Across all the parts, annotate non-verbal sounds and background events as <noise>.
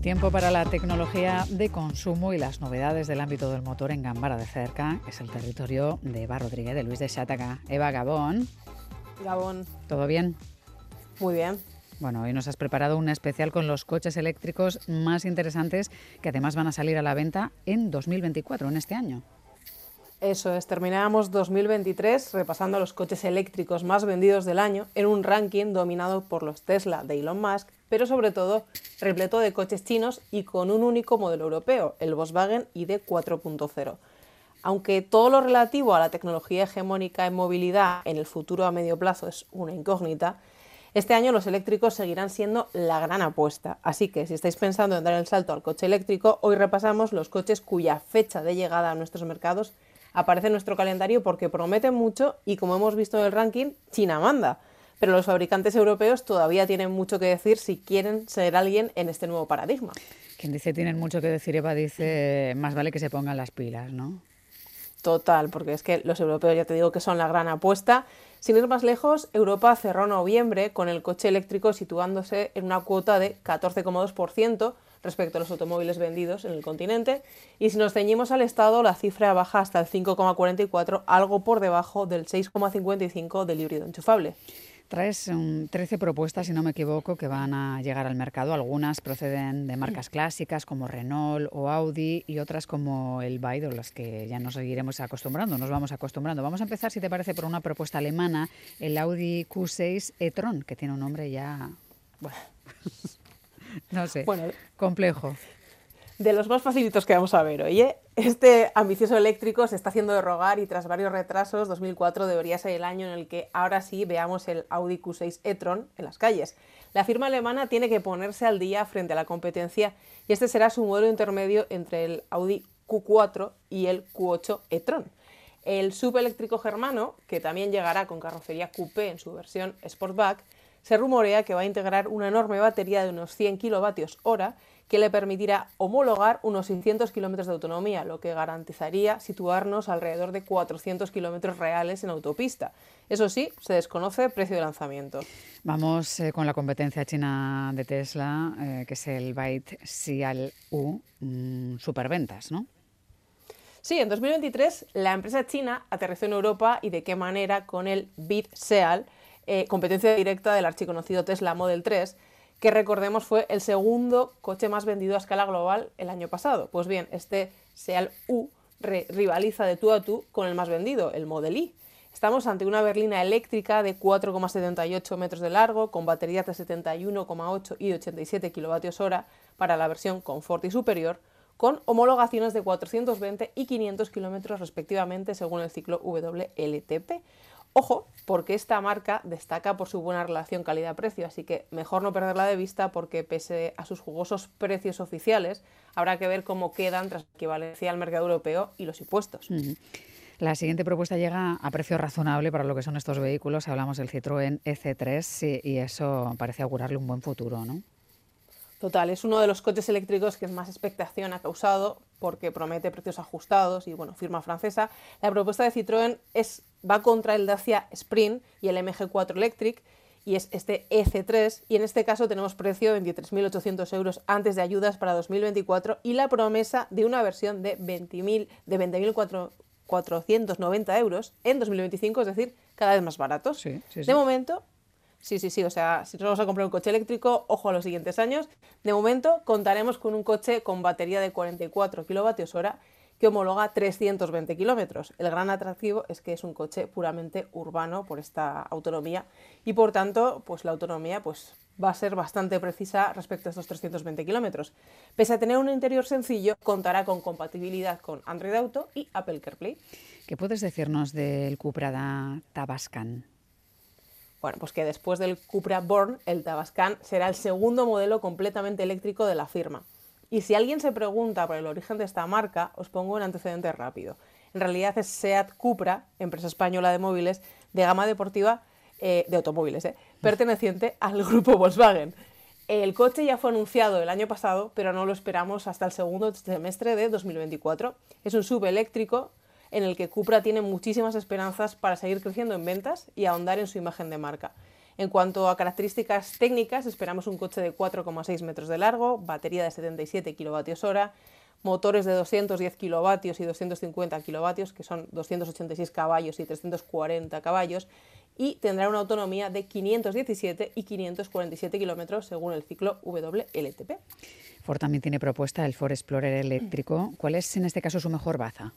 Tiempo para la tecnología de consumo y las novedades del ámbito del motor en Gambara de cerca. Es el territorio de Eva Rodríguez, de Luis de Xátaga. Eva Gabón. Gabón. ¿Todo bien? Muy bien. Bueno, hoy nos has preparado un especial con los coches eléctricos más interesantes que además van a salir a la venta en 2024, en este año. Eso es, terminamos 2023 repasando los coches eléctricos más vendidos del año en un ranking dominado por los Tesla de Elon Musk, pero sobre todo repleto de coches chinos y con un único modelo europeo, el Volkswagen ID 4.0. Aunque todo lo relativo a la tecnología hegemónica en movilidad en el futuro a medio plazo es una incógnita, este año los eléctricos seguirán siendo la gran apuesta. Así que si estáis pensando en dar el salto al coche eléctrico, hoy repasamos los coches cuya fecha de llegada a nuestros mercados aparece en nuestro calendario porque prometen mucho y como hemos visto en el ranking, China manda. Pero los fabricantes europeos todavía tienen mucho que decir si quieren ser alguien en este nuevo paradigma. Quien dice tienen mucho que decir, Eva dice más vale que se pongan las pilas, ¿no? Total, porque es que los europeos ya te digo que son la gran apuesta. Sin ir más lejos, Europa cerró noviembre con el coche eléctrico situándose en una cuota de 14,2%, respecto a los automóviles vendidos en el continente. Y si nos ceñimos al Estado, la cifra baja hasta el 5,44, algo por debajo del 6,55 del híbrido enchufable. Traes 13 propuestas, si no me equivoco, que van a llegar al mercado. Algunas proceden de marcas clásicas como Renault o Audi y otras como el Baido, las que ya nos seguiremos acostumbrando, nos vamos acostumbrando. Vamos a empezar, si te parece, por una propuesta alemana, el Audi Q6 e-tron, que tiene un nombre ya... Bueno. <laughs> no sé, bueno, complejo. De los más facilitos que vamos a ver hoy, ¿eh? este ambicioso eléctrico se está haciendo de rogar y tras varios retrasos, 2004 debería ser el año en el que ahora sí veamos el Audi Q6 e-tron en las calles. La firma alemana tiene que ponerse al día frente a la competencia y este será su modelo intermedio entre el Audi Q4 y el Q8 e-tron. El subeléctrico germano, que también llegará con carrocería coupé en su versión Sportback, se rumorea que va a integrar una enorme batería de unos 100 kilovatios hora que le permitirá homologar unos 600 kilómetros de autonomía, lo que garantizaría situarnos alrededor de 400 kilómetros reales en autopista. Eso sí, se desconoce el precio de lanzamiento. Vamos eh, con la competencia china de Tesla, eh, que es el Byte Xial U, mm, superventas, ¿no? Sí, en 2023 la empresa china aterrizó en Europa y de qué manera con el Bit Seal, eh, competencia directa del archiconocido Tesla Model 3, que recordemos fue el segundo coche más vendido a escala global el año pasado. Pues bien, este Seal U rivaliza de tú a tú con el más vendido, el Model I. Estamos ante una berlina eléctrica de 4,78 metros de largo, con baterías de 71,8 y 87 kWh para la versión Confort y superior, con homologaciones de 420 y 500 kilómetros respectivamente según el ciclo WLTP. Ojo, porque esta marca destaca por su buena relación calidad-precio, así que mejor no perderla de vista porque pese a sus jugosos precios oficiales, habrá que ver cómo quedan tras la equivalencia al mercado europeo y los impuestos. La siguiente propuesta llega a precio razonable para lo que son estos vehículos. Hablamos del Citroën EC3 y eso parece augurarle un buen futuro, ¿no? Total, es uno de los coches eléctricos que más expectación ha causado porque promete precios ajustados y bueno, firma francesa. La propuesta de Citroën es, va contra el Dacia Sprint y el MG4 Electric y es este EC3 y en este caso tenemos precio de 23.800 euros antes de ayudas para 2024 y la promesa de una versión de 20.000 de 20.490 euros en 2025, es decir, cada vez más baratos. De momento Sí, sí, sí. O sea, si nos vamos a comprar un coche eléctrico, ojo a los siguientes años. De momento, contaremos con un coche con batería de 44 kilovatios hora que homologa 320 kilómetros. El gran atractivo es que es un coche puramente urbano por esta autonomía y por tanto, pues la autonomía pues, va a ser bastante precisa respecto a estos 320 kilómetros. Pese a tener un interior sencillo, contará con compatibilidad con Android Auto y Apple CarPlay. ¿Qué puedes decirnos del Cupra Tabascan? Bueno, pues que después del Cupra Born, el Tabascan será el segundo modelo completamente eléctrico de la firma. Y si alguien se pregunta por el origen de esta marca, os pongo un antecedente rápido. En realidad es SEAT Cupra, empresa española de móviles, de gama deportiva, eh, de automóviles, eh, perteneciente al <laughs> grupo Volkswagen. El coche ya fue anunciado el año pasado, pero no lo esperamos hasta el segundo semestre de 2024. Es un subeléctrico en el que Cupra tiene muchísimas esperanzas para seguir creciendo en ventas y ahondar en su imagen de marca. En cuanto a características técnicas, esperamos un coche de 4,6 metros de largo, batería de 77 kWh, motores de 210 kilovatios y 250 kilovatios, que son 286 caballos y 340 caballos, y tendrá una autonomía de 517 y 547 kilómetros según el ciclo WLTP. Ford también tiene propuesta el Ford Explorer eléctrico. ¿Cuál es en este caso su mejor baza?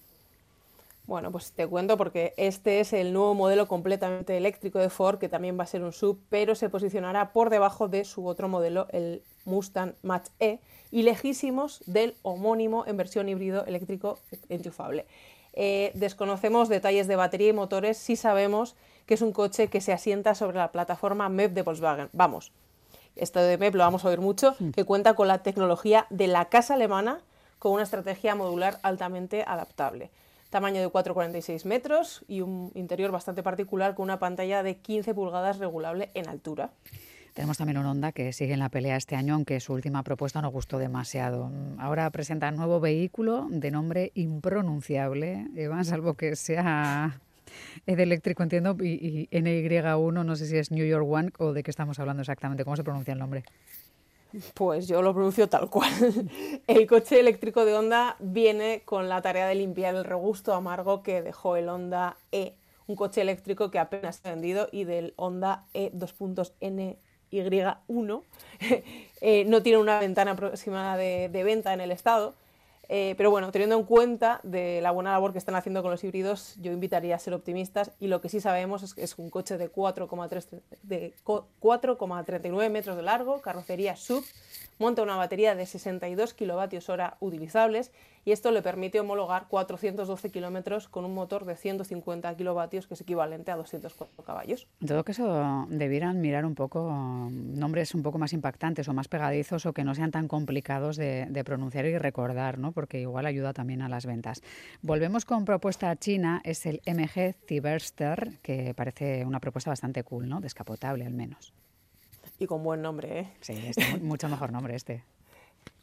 Bueno, pues te cuento porque este es el nuevo modelo completamente eléctrico de Ford, que también va a ser un sub, pero se posicionará por debajo de su otro modelo, el Mustang Mach-E, y lejísimos del homónimo en versión híbrido eléctrico enchufable. Eh, desconocemos detalles de batería y motores, sí sabemos que es un coche que se asienta sobre la plataforma MEP de Volkswagen. Vamos, esto de MEP lo vamos a oír mucho, que cuenta con la tecnología de la casa alemana con una estrategia modular altamente adaptable. Tamaño de 4,46 metros y un interior bastante particular con una pantalla de 15 pulgadas regulable en altura. Tenemos también un Honda que sigue en la pelea este año, aunque su última propuesta no gustó demasiado. Ahora presenta un nuevo vehículo de nombre impronunciable, Eva, salvo que sea de eléctrico, entiendo, y, y NY1, no sé si es New York One o de qué estamos hablando exactamente, ¿cómo se pronuncia el nombre? Pues yo lo pronuncio tal cual. <laughs> El coche eléctrico de Honda viene con la tarea de limpiar el regusto amargo que dejó el Honda E, un coche eléctrico que apenas se ha vendido y del Honda E 2.NY1 <laughs> eh, no tiene una ventana aproximada de venta en el estado eh, pero bueno, teniendo en cuenta de la buena labor que están haciendo con los híbridos, yo invitaría a ser optimistas y lo que sí sabemos es que es un coche de 4,39 metros de largo, carrocería sub, monta una batería de 62 kilovatios hora utilizables y esto le permite homologar 412 kilómetros con un motor de 150 kilovatios que es equivalente a 204 caballos. En todo caso, debieran mirar un poco nombres un poco más impactantes o más pegadizos o que no sean tan complicados de, de pronunciar y recordar, ¿no? porque igual ayuda también a las ventas. Volvemos con propuesta china, es el MG Cyberster, que parece una propuesta bastante cool, ¿no? descapotable al menos. Y con buen nombre, ¿eh? Sí, es mucho mejor nombre este.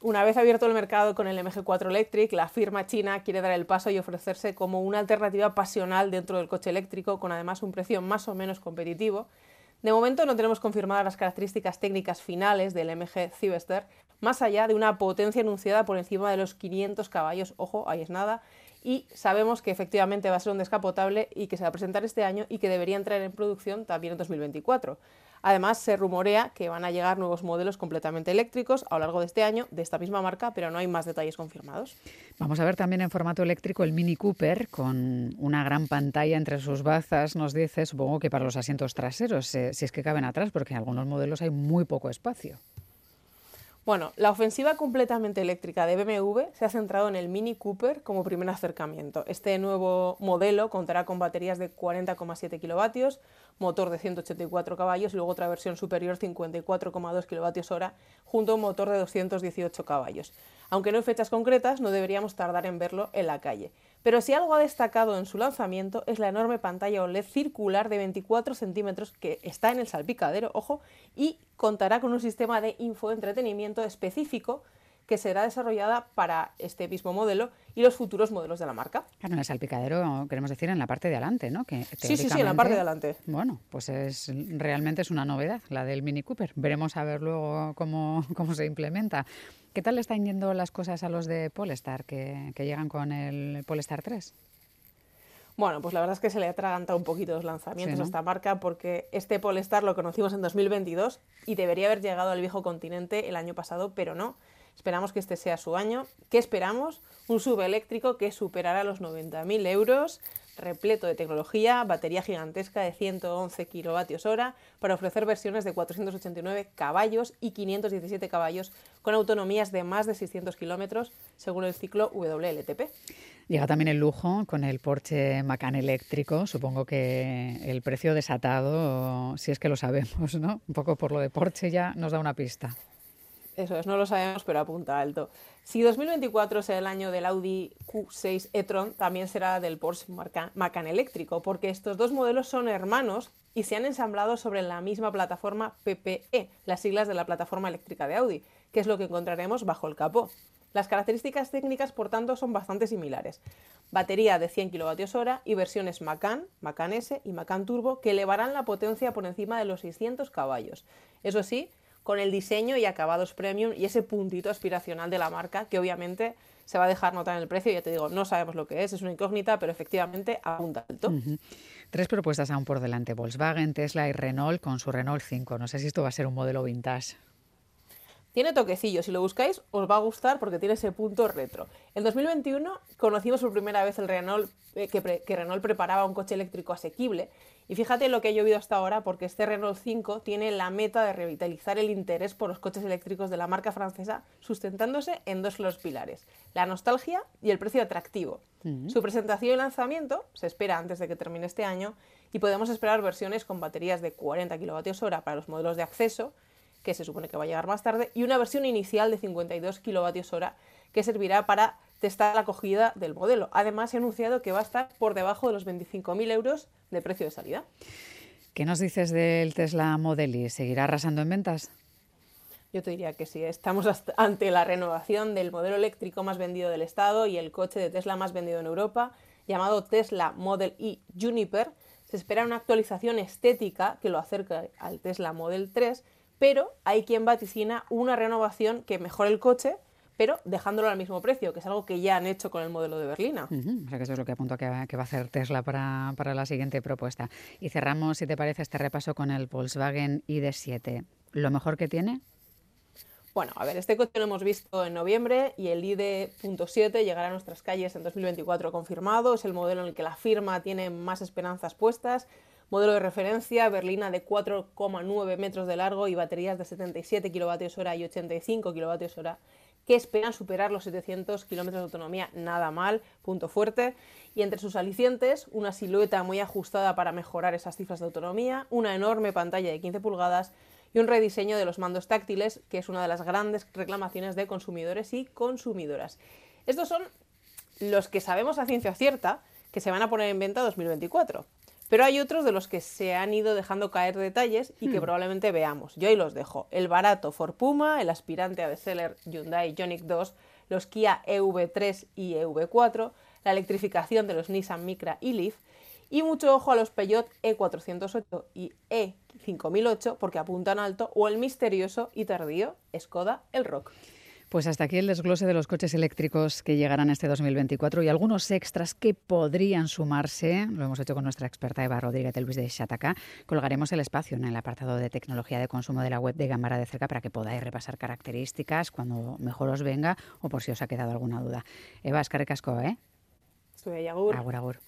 Una vez abierto el mercado con el MG4 Electric, la firma china quiere dar el paso y ofrecerse como una alternativa pasional dentro del coche eléctrico, con además un precio más o menos competitivo. De momento no tenemos confirmadas las características técnicas finales del MG Cyberster, más allá de una potencia anunciada por encima de los 500 caballos, ojo, ahí es nada, y sabemos que efectivamente va a ser un descapotable y que se va a presentar este año y que debería entrar en producción también en 2024. Además, se rumorea que van a llegar nuevos modelos completamente eléctricos a lo largo de este año de esta misma marca, pero no hay más detalles confirmados. Vamos a ver también en formato eléctrico el Mini Cooper con una gran pantalla entre sus bazas, nos dice, supongo que para los asientos traseros, eh, si es que caben atrás, porque en algunos modelos hay muy poco espacio. Bueno, la ofensiva completamente eléctrica de BMW se ha centrado en el Mini Cooper como primer acercamiento. Este nuevo modelo contará con baterías de 40,7 kilovatios, motor de 184 caballos y luego otra versión superior 54,2 kilovatios hora junto a un motor de 218 caballos. Aunque no hay fechas concretas, no deberíamos tardar en verlo en la calle. Pero si algo ha destacado en su lanzamiento es la enorme pantalla OLED circular de 24 centímetros que está en el salpicadero, ojo, y contará con un sistema de infoentretenimiento específico que será desarrollada para este mismo modelo y los futuros modelos de la marca. Claro, en el salpicadero queremos decir en la parte de adelante, ¿no? Que sí, sí, sí, en la parte de adelante. Bueno, pues es realmente es una novedad la del Mini Cooper. Veremos a ver luego cómo, <laughs> cómo se implementa. ¿Qué tal le están yendo las cosas a los de Polestar que, que llegan con el Polestar 3? Bueno, pues la verdad es que se le ha atragantado un poquito los lanzamientos a esta marca porque este Polestar lo conocimos en 2022 y debería haber llegado al viejo continente el año pasado, pero no. Esperamos que este sea su año. ¿Qué esperamos? Un sub eléctrico que superará los 90.000 euros, repleto de tecnología, batería gigantesca de 111 kilovatios hora para ofrecer versiones de 489 caballos y 517 caballos con autonomías de más de 600 kilómetros según el ciclo WLTP. Llega también el lujo con el Porsche Macan eléctrico. Supongo que el precio desatado, si es que lo sabemos, ¿no? Un poco por lo de Porsche ya nos da una pista. Eso es, no lo sabemos, pero apunta alto. Si 2024 será el año del Audi Q6 e-tron, también será del Porsche Macan eléctrico, porque estos dos modelos son hermanos y se han ensamblado sobre la misma plataforma PPE, las siglas de la plataforma eléctrica de Audi, que es lo que encontraremos bajo el capó. Las características técnicas, por tanto, son bastante similares. Batería de 100 kWh y versiones Macan, Macan S y Macan Turbo que elevarán la potencia por encima de los 600 caballos. Eso sí, con el diseño y acabados premium y ese puntito aspiracional de la marca que obviamente se va a dejar notar en el precio. Ya te digo, no sabemos lo que es, es una incógnita, pero efectivamente apunta alto. Tres propuestas aún por delante, Volkswagen, Tesla y Renault con su Renault 5. No sé si esto va a ser un modelo vintage. Tiene toquecillo, si lo buscáis os va a gustar porque tiene ese punto retro. En 2021 conocimos por primera vez el Renault, eh, que, Renault preparaba un coche eléctrico asequible y fíjate lo que he llovido hasta ahora porque este Renault 5 tiene la meta de revitalizar el interés por los coches eléctricos de la marca francesa sustentándose en dos los pilares, la nostalgia y el precio atractivo. Su presentación y lanzamiento se espera antes de que termine este año y podemos esperar versiones con baterías de 40 kWh para los modelos de acceso que se supone que va a llegar más tarde, y una versión inicial de 52 kWh que servirá para testar la acogida del modelo. Además, ha anunciado que va a estar por debajo de los 25.000 euros de precio de salida. ¿Qué nos dices del Tesla Model Y? ¿Seguirá arrasando en ventas? Yo te diría que sí. Estamos ante la renovación del modelo eléctrico más vendido del Estado y el coche de Tesla más vendido en Europa, llamado Tesla Model Y Juniper. Se espera una actualización estética que lo acerque al Tesla Model 3 pero hay quien vaticina una renovación que mejore el coche, pero dejándolo al mismo precio, que es algo que ya han hecho con el modelo de Berlina. O sea que eso es lo que apunto que va, que va a hacer Tesla para, para, la siguiente propuesta. Y cerramos, si te parece, este repaso con el Volkswagen ID7. ¿Lo mejor que tiene? Bueno, a ver, este coche lo hemos visto en noviembre y el ID.7 llegará a nuestras calles en 2024 confirmado. Es el modelo en el que la firma tiene más esperanzas puestas. Modelo de referencia, berlina de 4,9 metros de largo y baterías de 77 kWh y 85 kWh que esperan superar los 700 kilómetros de autonomía, nada mal, punto fuerte. Y entre sus alicientes, una silueta muy ajustada para mejorar esas cifras de autonomía, una enorme pantalla de 15 pulgadas y un rediseño de los mandos táctiles, que es una de las grandes reclamaciones de consumidores y consumidoras. Estos son los que sabemos a ciencia cierta que se van a poner en venta en 2024. Pero hay otros de los que se han ido dejando caer detalles y que hmm. probablemente veamos. Yo ahí los dejo. El barato Ford Puma, el aspirante a bestseller Hyundai Ioniq 2, los Kia EV3 y EV4, la electrificación de los Nissan Micra y Leaf, y mucho ojo a los Peugeot E408 y E5008 porque apuntan alto, o el misterioso y tardío Skoda El Rock. Pues hasta aquí el desglose de los coches eléctricos que llegarán este 2024 y algunos extras que podrían sumarse. Lo hemos hecho con nuestra experta Eva Rodríguez Luis de Shataka. Colgaremos el espacio en el apartado de tecnología de consumo de la web de Gambara de Cerca para que podáis repasar características cuando mejor os venga o por si os ha quedado alguna duda. Eva, es ¿eh? Estoy agur. Agur, agur.